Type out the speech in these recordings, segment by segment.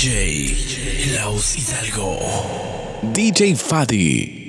DJ Laus Hidalgo. DJ Fadi.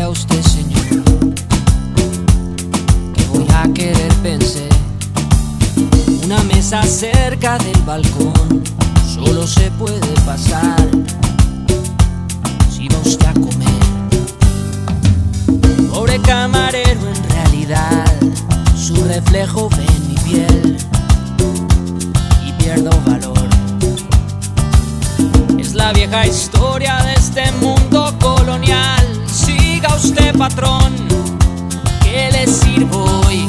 a usted, señor, que voy a querer, pensé. Una mesa cerca del balcón, solo se puede pasar si va usted a comer. Pobre camarero, en realidad, su reflejo ve mi piel y pierdo valor. Es la vieja historia de este mundo colonial Diga usted, patrón, ¿qué le sirvo hoy?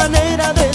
manera de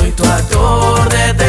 soy tu actor de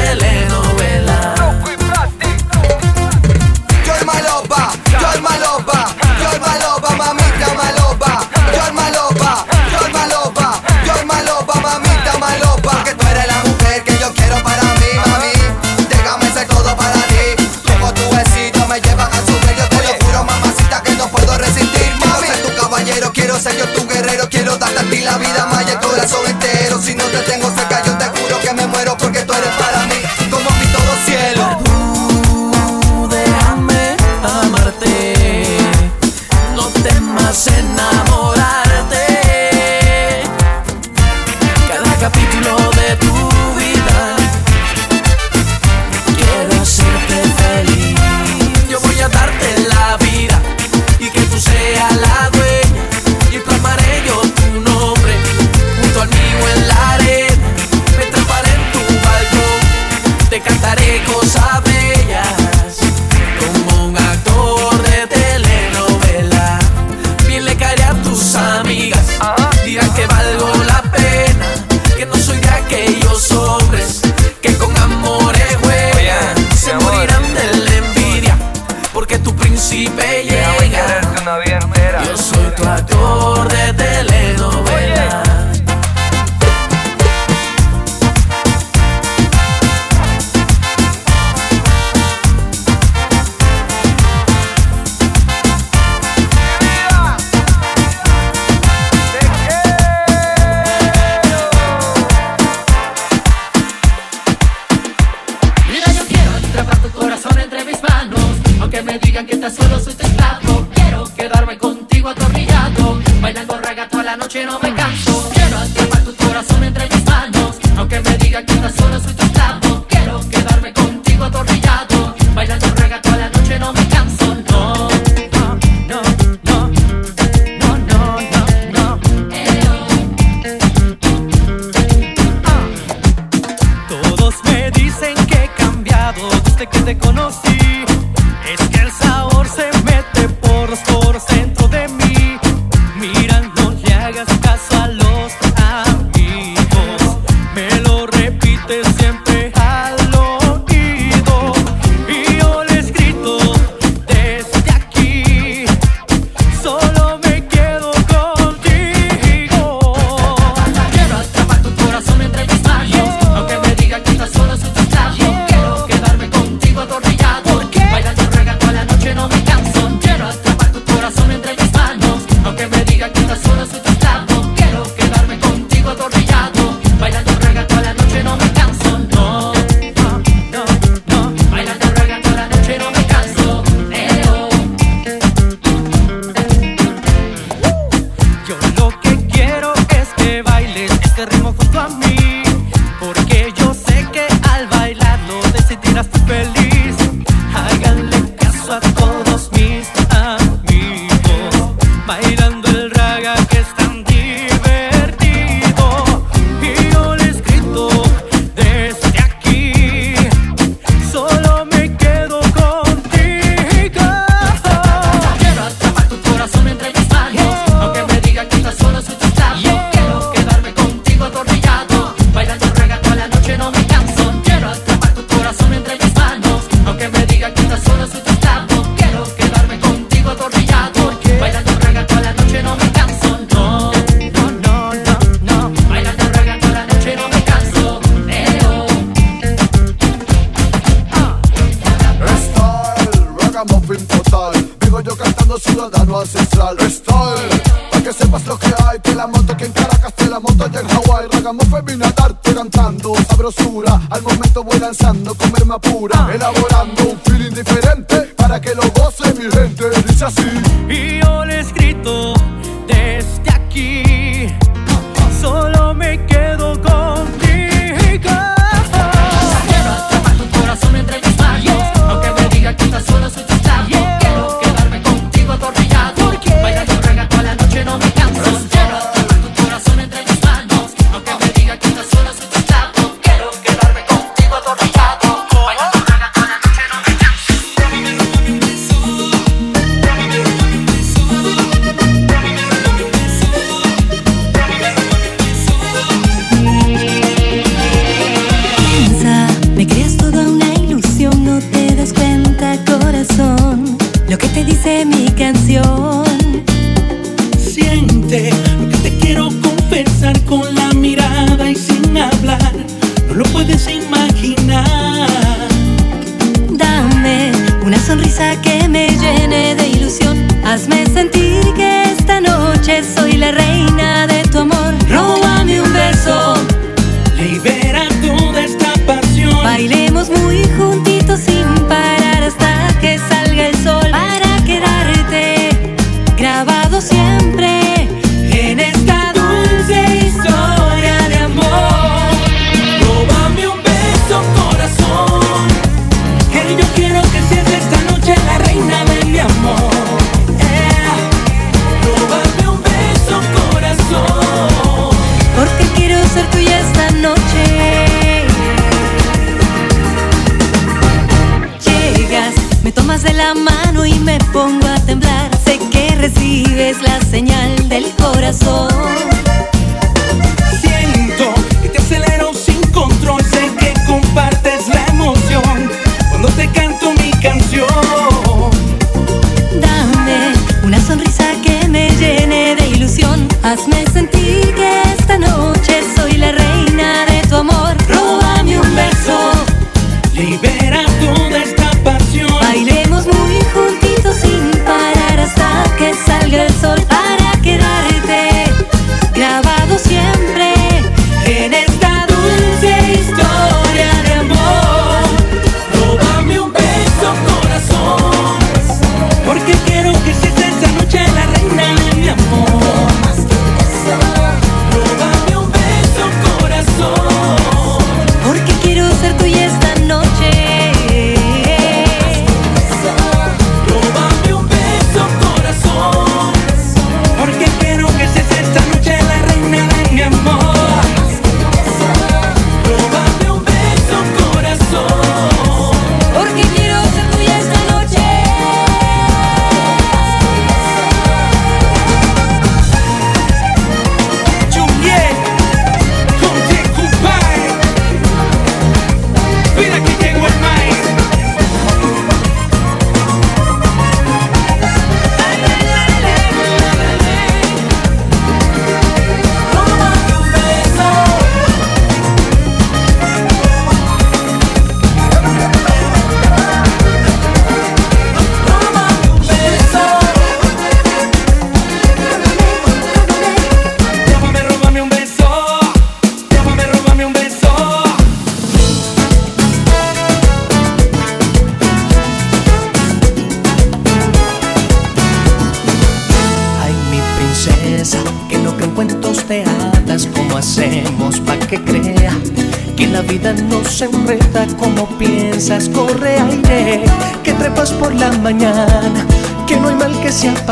hagamos fue a cantando sabrosura. Al momento voy lanzando, comerme apura.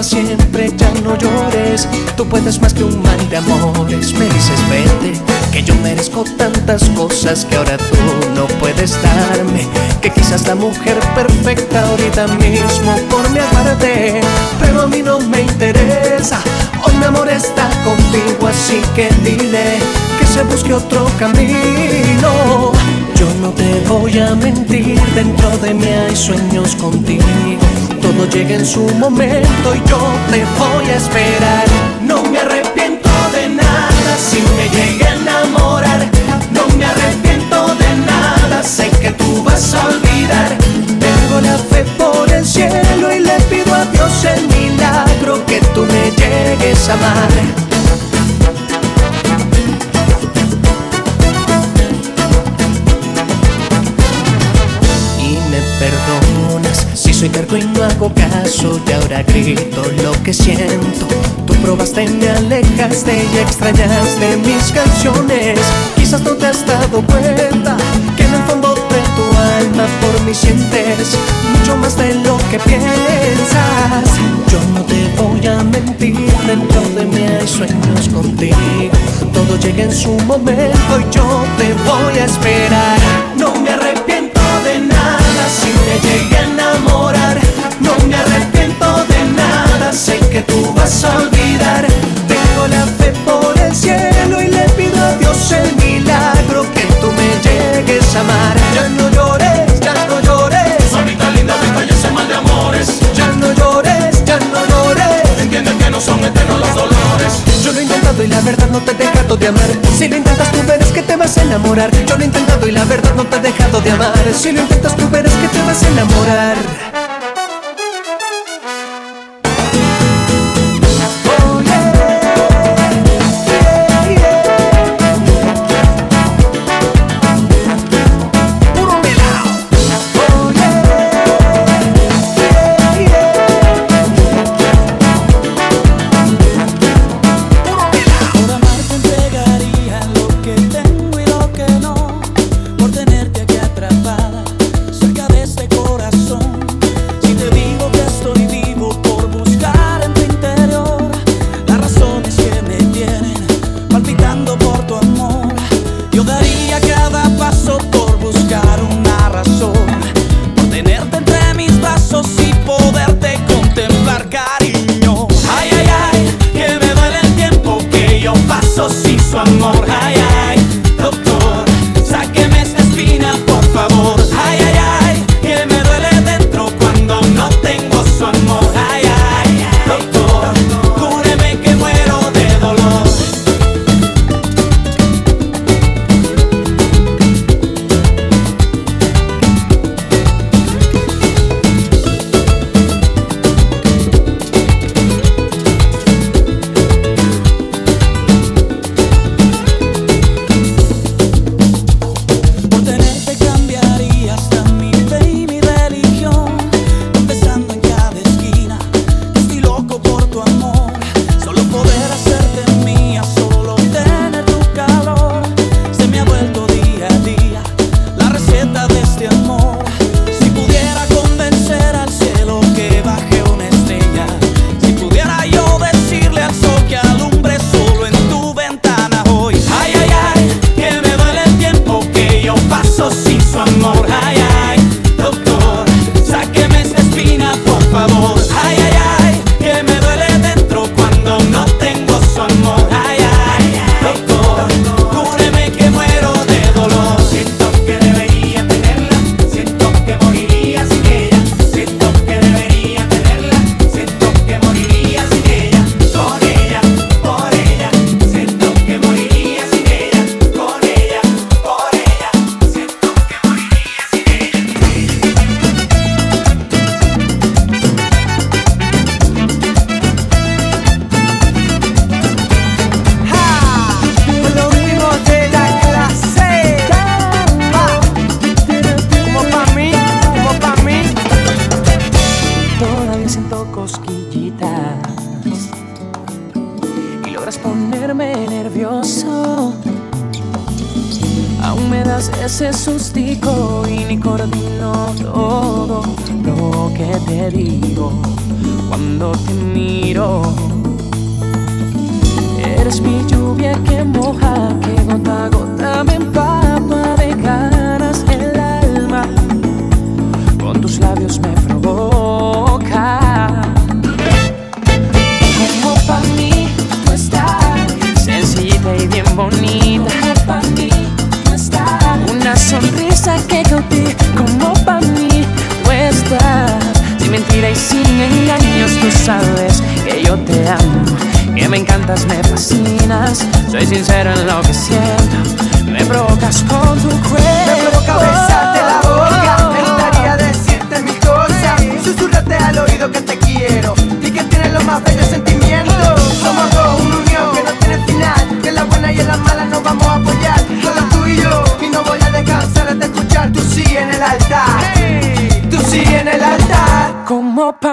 siempre, ya no llores. Tú puedes más que un mal de amores. Me dices, vente, que yo merezco tantas cosas que ahora tú no puedes darme. Que quizás la mujer perfecta ahorita mismo por mi aparte, pero a mí no me interesa. Hoy mi amor está contigo, así que dile que se busque otro camino. Yo no te voy a mentir, dentro de mí hay sueños contigo todo llega en su momento y yo te voy a esperar. No me arrepiento de nada si me llegué a enamorar. No me arrepiento de nada, sé que tú vas a olvidar. Tengo la fe por el cielo y le pido a Dios el milagro que tú me llegues a amar. Soy terco y no hago caso y ahora grito lo que siento. Tú probaste, y me alejaste y extrañaste mis canciones. Quizás no te has dado cuenta que en el fondo de tu alma por mí sientes mucho más de lo que piensas. Yo no te voy a mentir, dentro de mí hay sueños contigo. Todo llega en su momento y yo te voy a esperar. No me arrepiento de nada si me llegan a que tú vas a olvidar. Tengo la fe por el cielo y le pido a Dios el milagro que tú me llegues a amar. Ya no llores, ya no llores. Mamita linda, me ese mal de amores. Ya no llores, ya no llores. Entiende que no son eternos los dolores. Yo lo he intentado y la verdad no te he dejado de amar. Si lo intentas tú verás que te vas a enamorar. Yo lo he intentado y la verdad no te he dejado de amar. Si lo intentas tú verás que te vas a enamorar.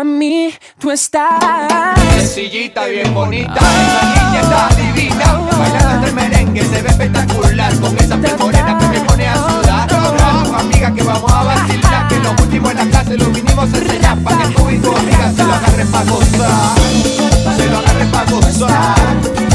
mí tú estás. Sencillita, bien bonita, esa niña está divina. Bailando entre merengue se ve espectacular. Con esa piel morena que me pone a sudar. Vamos, amiga, que vamos a vacilar. Que los últimos en la clase lo vinimos a enseñar. Pa' que tú y tu amiga se lo agarren pa' gozar. Se lo agarren pa' gozar.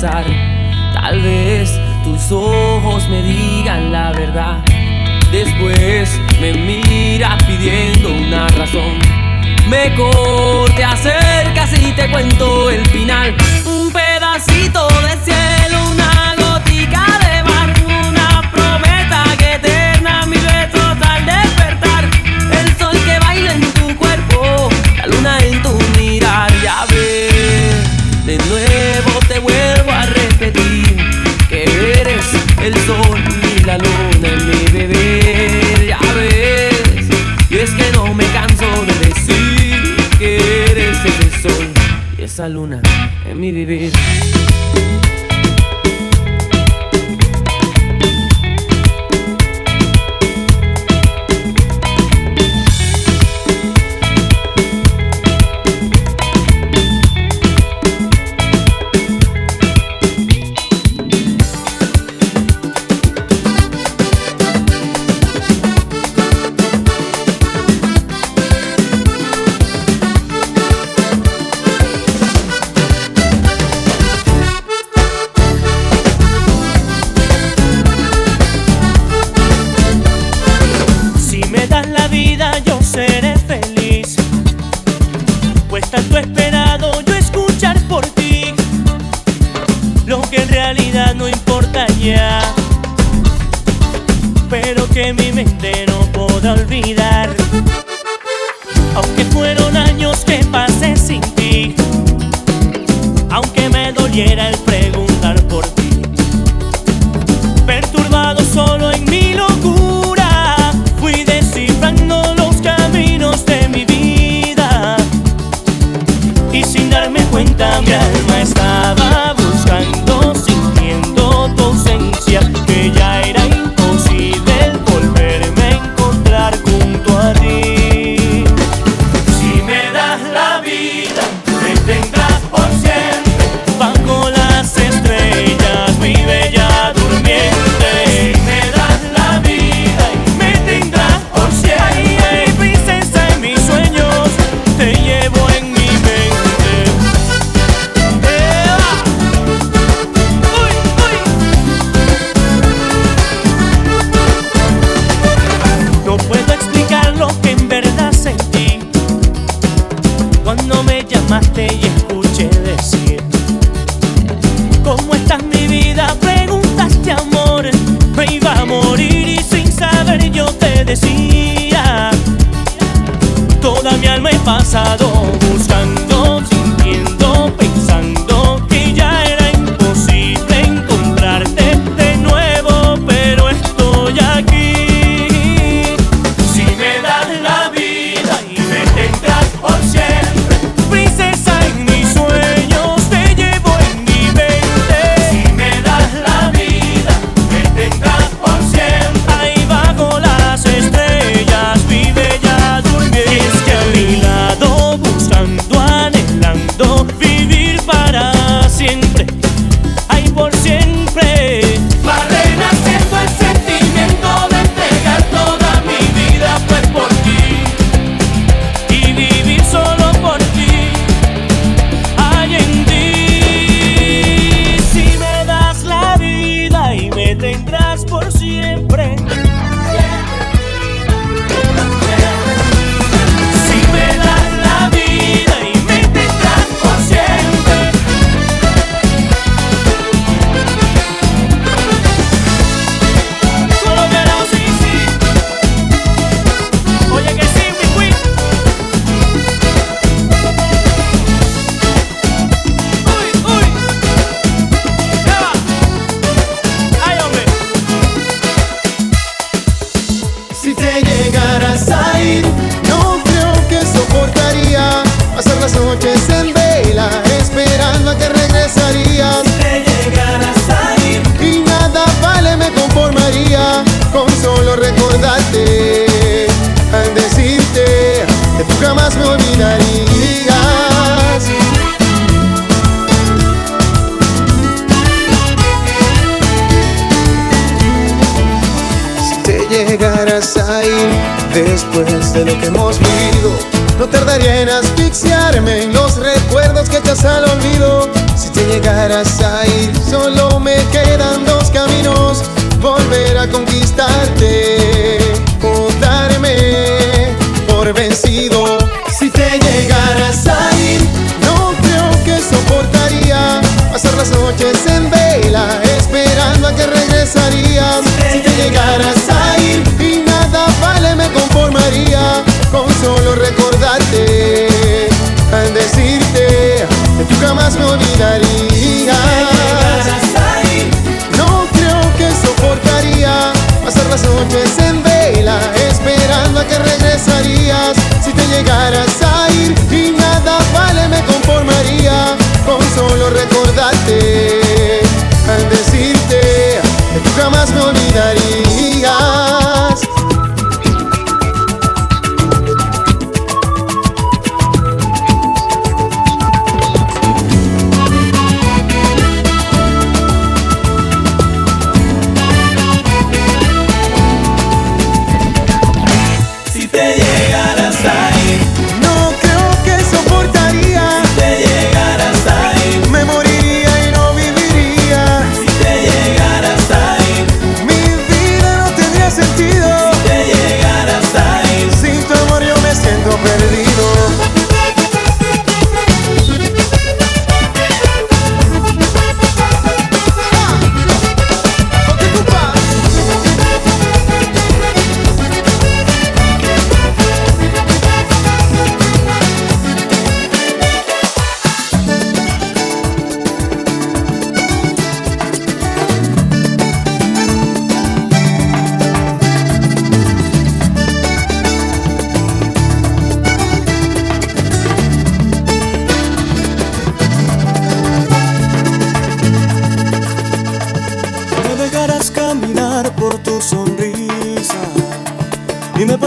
Tal vez tus ojos me digan la verdad. Después me mira pidiendo una razón. Mejor te acercas y te cuento el final. esa luna en mi vivir.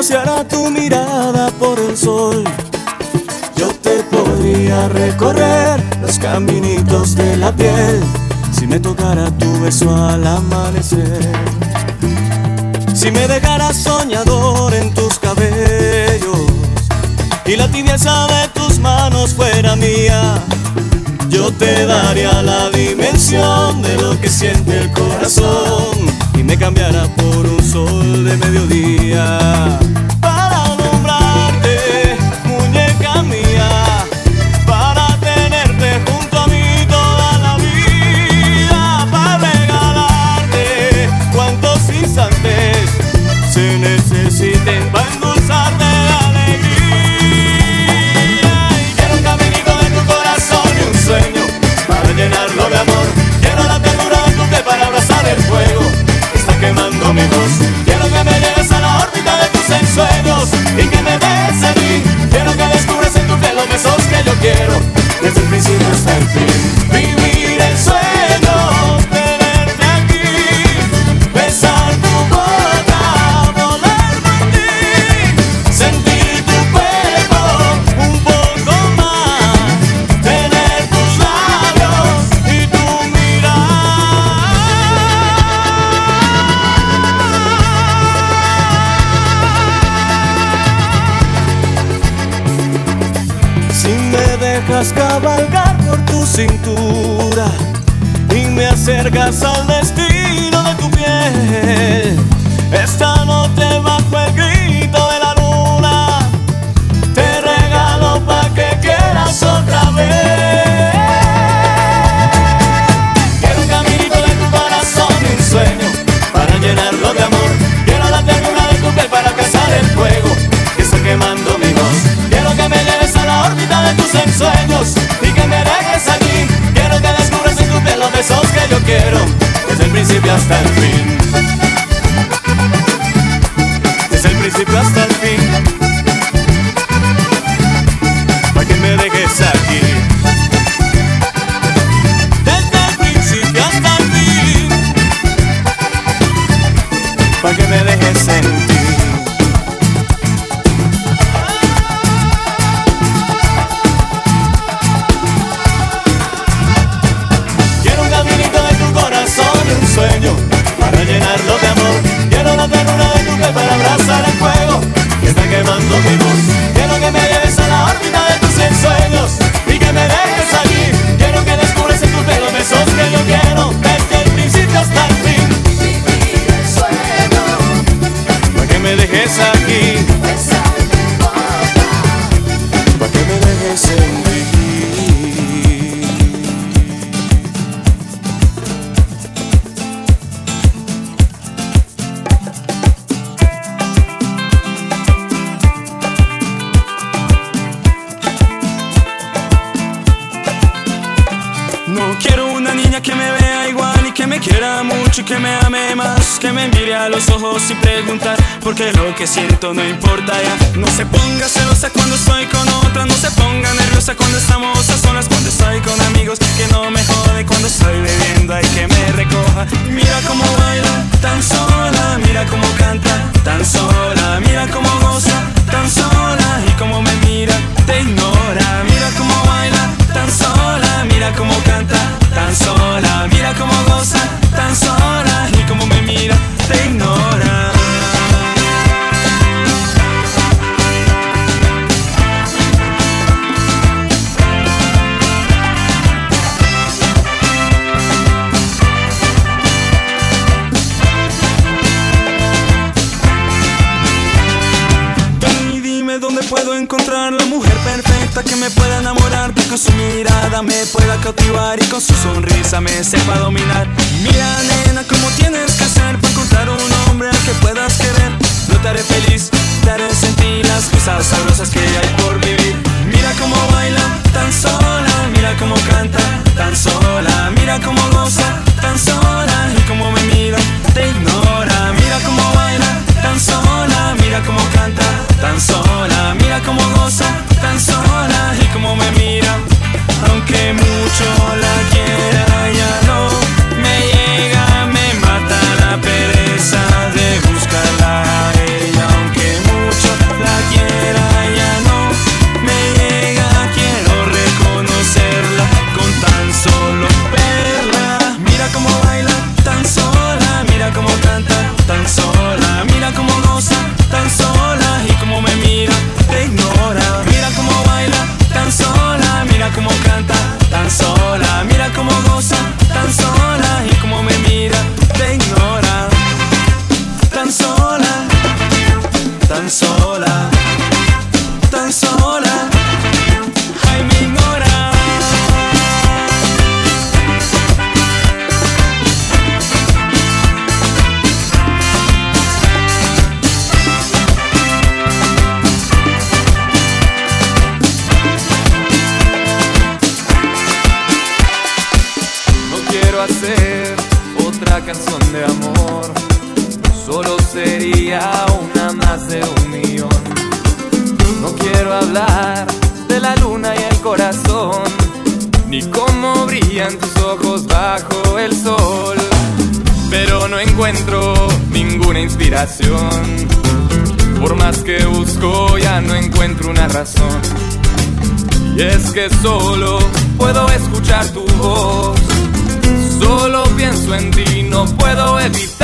Rociara tu mirada por el sol. Yo te podría recorrer los caminitos de la piel si me tocara tu beso al amanecer. Si me dejaras soñador en tus cabellos y la tibieza de tus manos fuera mía, yo te daría la dimensión de lo que siente el corazón y me cambiara por un sol de mediodía. Para nombrarte, muñeca mía, para tenerte junto a mí toda la vida, para regalarte cuantos instantes se necesiten para endulzarte la alegría. Quiero un caminito de tu corazón y un sueño para llenarlo de amor. Quiero la ternura de tu piel para abrazar el fuego Quiero que me lleves a la órbita de tus ensueños y que me des a mí. Quiero que descubras en tu piel los besos que yo quiero desde el principio hasta el fin. Cabalgar por tu cintura y me acercas al que me vea igual y que me quiera mucho y que me ame más, que me mire a los ojos y preguntar porque lo que siento no importa ya. No se ponga celosa cuando estoy con otra, no se ponga nerviosa cuando estamos a solas, cuando estoy con amigos que no me jode, cuando estoy bebiendo hay que me recoja. Mira cómo baila tan sola, mira cómo canta tan sola, mira cómo goza tan sola y cómo me mira, te ignora. Mira cómo baila tan sola, mira cómo canta tan sola, mira cómo goza tan sola y cómo me mira, te ignora. Y dime dónde puedo encontrar la mujer perfecta que me pueda enamorar, con su mirada me pueda cautivar y con su sonrisa me sepa dominar. Mira, nena, cómo tienes que ser para encontrar un hombre al que puedas querer. Yo te haré feliz, te haré sentir las cosas sabrosas que hay por vivir. Mira cómo baila tan sola, mira cómo canta tan sola, mira cómo goza tan sola y cómo me mira, te ignora. Mira cómo baila tan sola, mira cómo canta tan sola, mira cómo goza tan sola y cómo me mira. Aunque mucho la quiera, ya que solo puedo escuchar tu voz. Solo pienso en ti, no puedo evitar.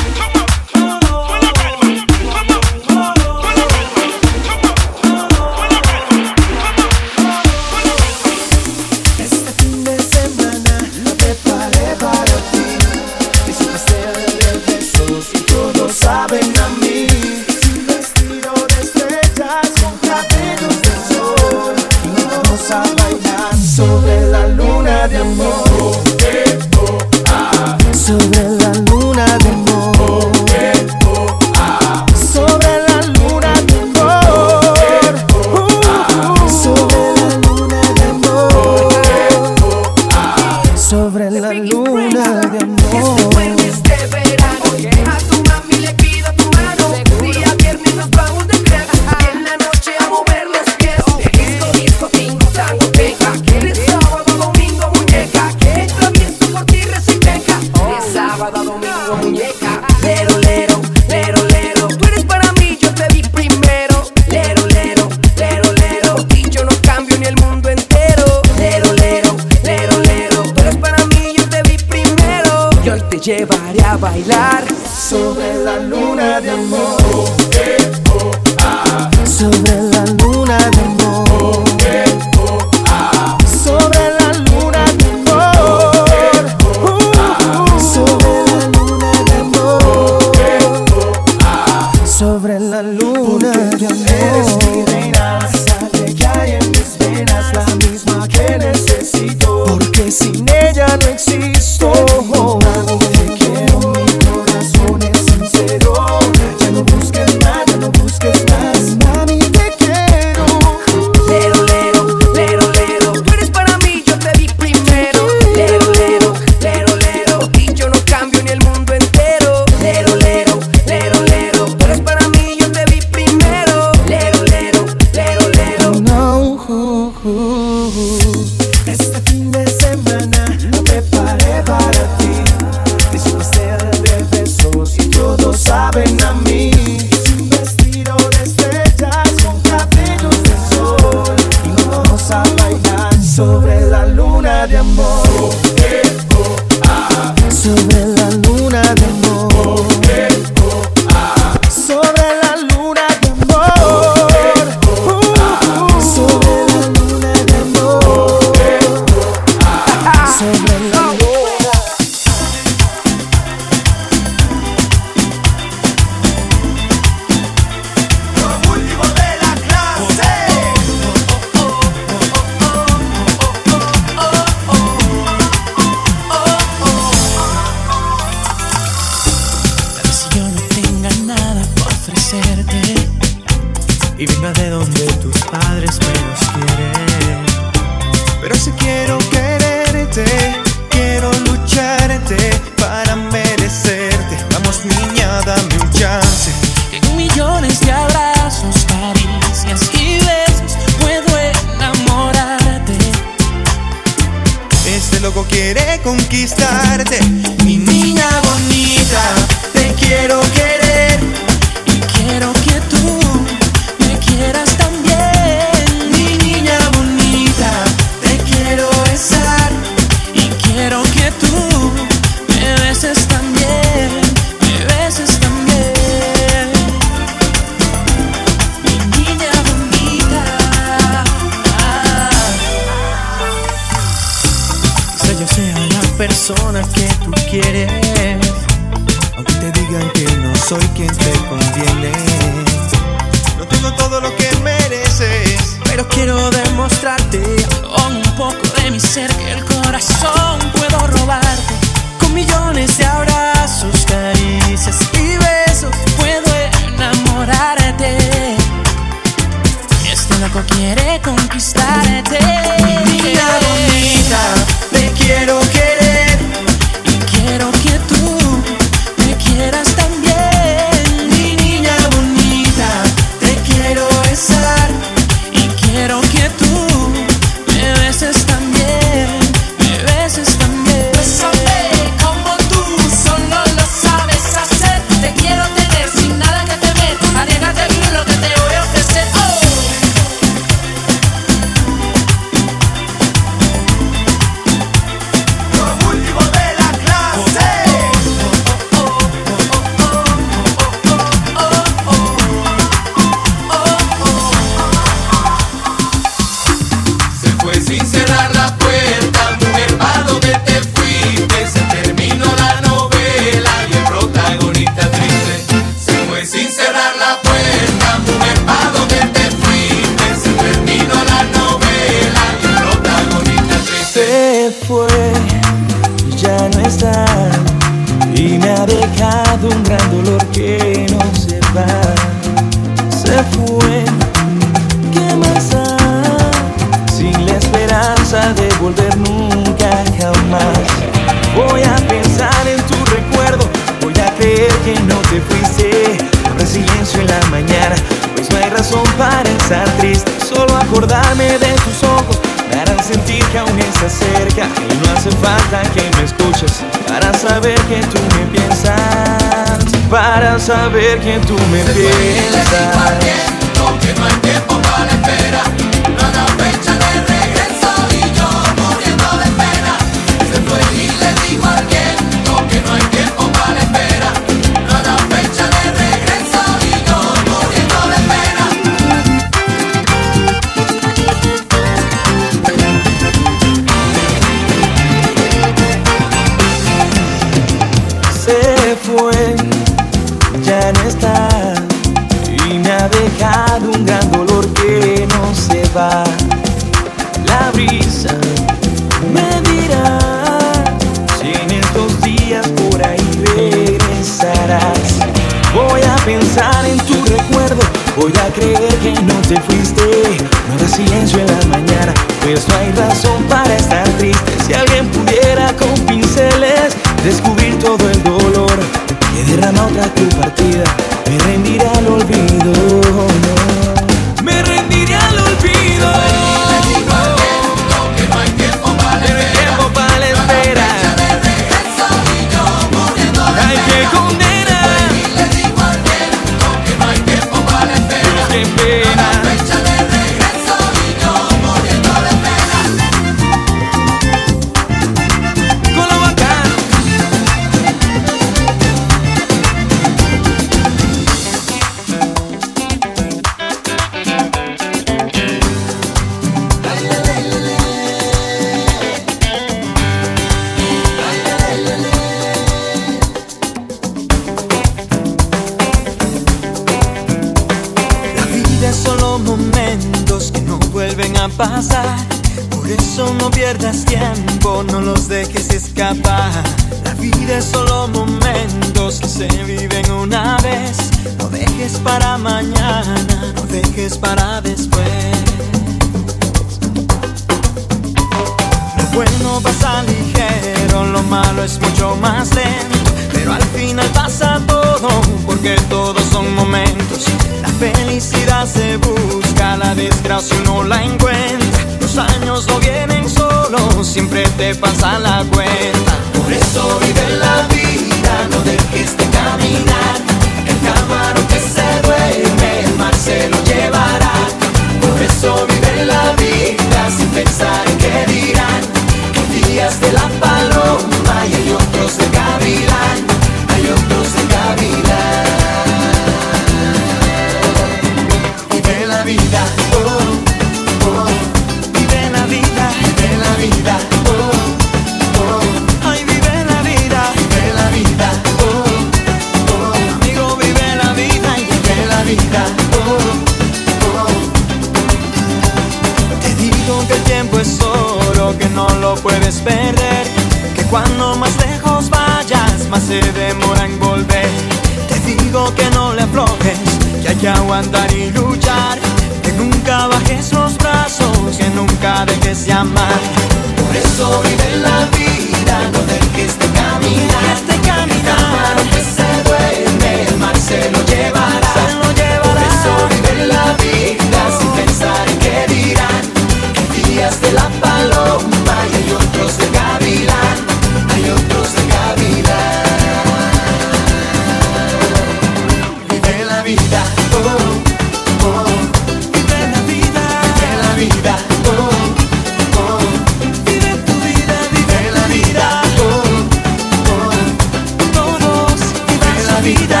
Vida,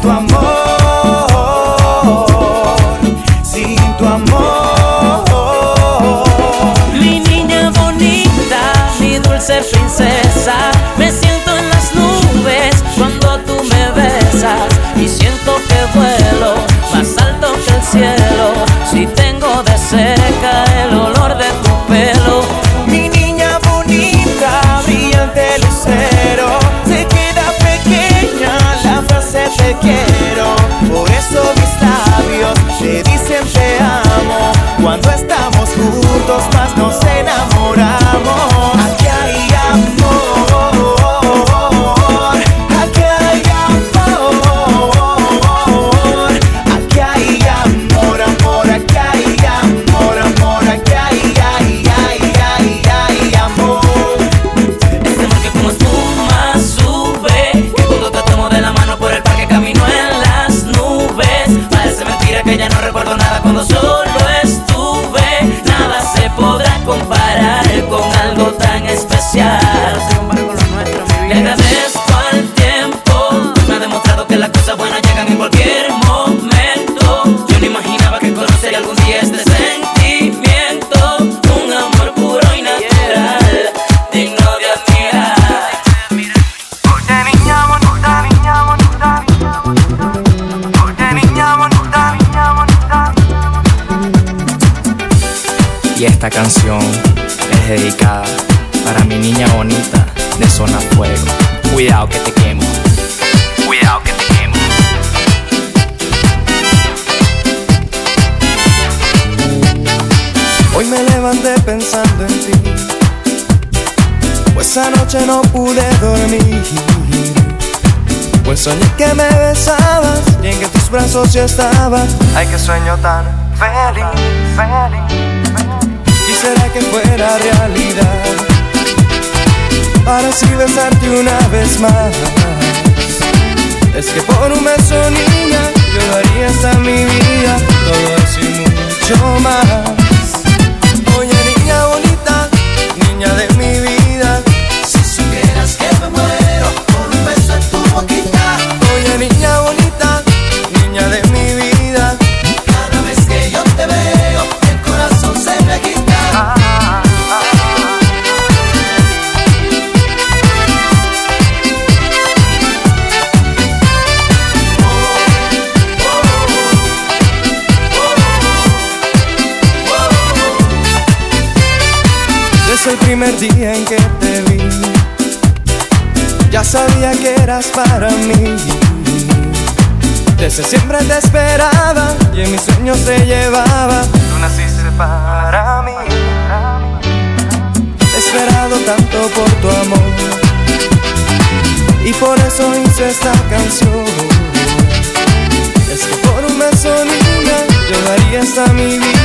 tu amor. noche no pude dormir, pues soñé que me besabas y en que tus brazos ya estaba. Ay, qué sueño tan feliz, feliz, feliz. Quisiera que fuera realidad, para así besarte una vez más. Es que por un beso, niña, yo daría hasta mi vida, todo eso y mucho más. Primer día en que te vi, ya sabía que eras para mí. Desde siempre te esperaba y en mis sueños te llevaba. Tú naciste para mí. He esperado tanto por tu amor y por eso hice esta canción. Es que por un beso niña yo daría hasta mi vida,